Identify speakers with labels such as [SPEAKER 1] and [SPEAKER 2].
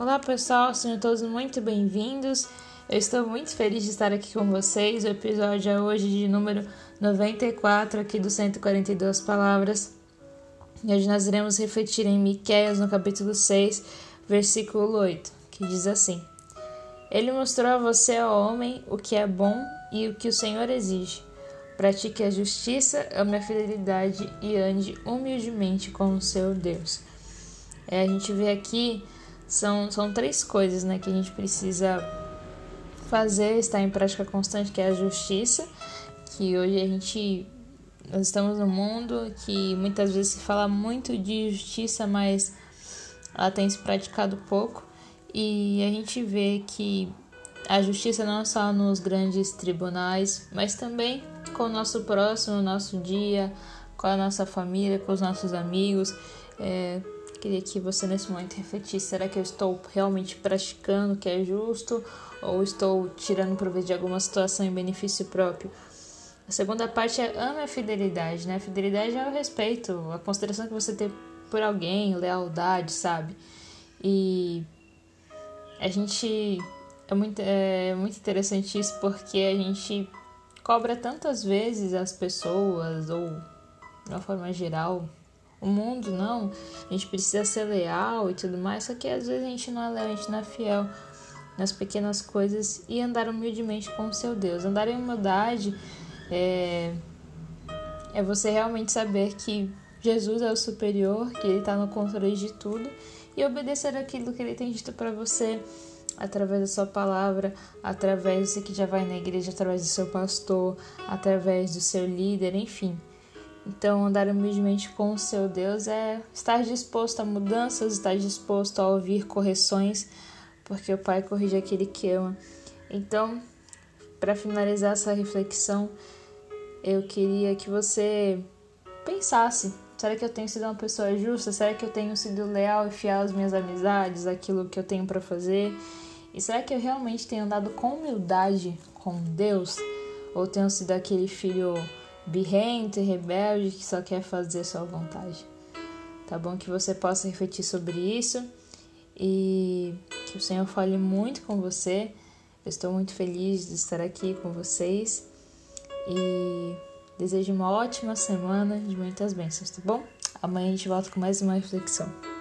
[SPEAKER 1] Olá pessoal, sejam todos muito bem-vindos. Eu estou muito feliz de estar aqui com vocês. O episódio é hoje de número 94 aqui do 142 Palavras. E hoje nós iremos refletir em Miqueias no capítulo 6, versículo 8, que diz assim: Ele mostrou a você, ó homem, o que é bom e o que o Senhor exige Pratique a justiça, ame a fidelidade e ande humildemente com o seu Deus. É, a gente vê aqui são, são três coisas né, que a gente precisa fazer, estar em prática constante, que é a justiça, que hoje a gente nós estamos num mundo que muitas vezes se fala muito de justiça, mas ela tem se praticado pouco. E a gente vê que a justiça não só nos grandes tribunais, mas também com o nosso próximo, no nosso dia, com a nossa família, com os nossos amigos. É, queria que você nesse momento refletisse: será que eu estou realmente praticando o que é justo ou estou tirando proveito de alguma situação em benefício próprio? A segunda parte é ame a fidelidade, né? A fidelidade é o respeito, a consideração que você tem por alguém, lealdade, sabe? E a gente é muito, é muito interessante isso porque a gente cobra tantas vezes as pessoas, ou de uma forma geral, o mundo, não. A gente precisa ser leal e tudo mais, só que às vezes a gente não é leal, a gente não é fiel nas pequenas coisas e andar humildemente com o seu Deus. Andar em humildade é, é você realmente saber que Jesus é o superior, que Ele está no controle de tudo e obedecer aquilo que Ele tem dito para você através da sua palavra, através de você que já vai na igreja, através do seu pastor, através do seu líder, enfim. Então, andar humildemente com o seu Deus é estar disposto a mudanças, estar disposto a ouvir correções, porque o Pai corrige aquele que ama. Então, para finalizar essa reflexão, eu queria que você pensasse: será que eu tenho sido uma pessoa justa? Será que eu tenho sido leal e fiel às minhas amizades, aquilo que eu tenho para fazer? E será que eu realmente tenho andado com humildade com Deus? Ou tenho sido aquele filho birrento e rebelde que só quer fazer sua vontade? Tá bom que você possa refletir sobre isso e que o Senhor fale muito com você. Eu estou muito feliz de estar aqui com vocês e desejo uma ótima semana de muitas bênçãos, tá bom? Amanhã a gente volta com mais uma reflexão.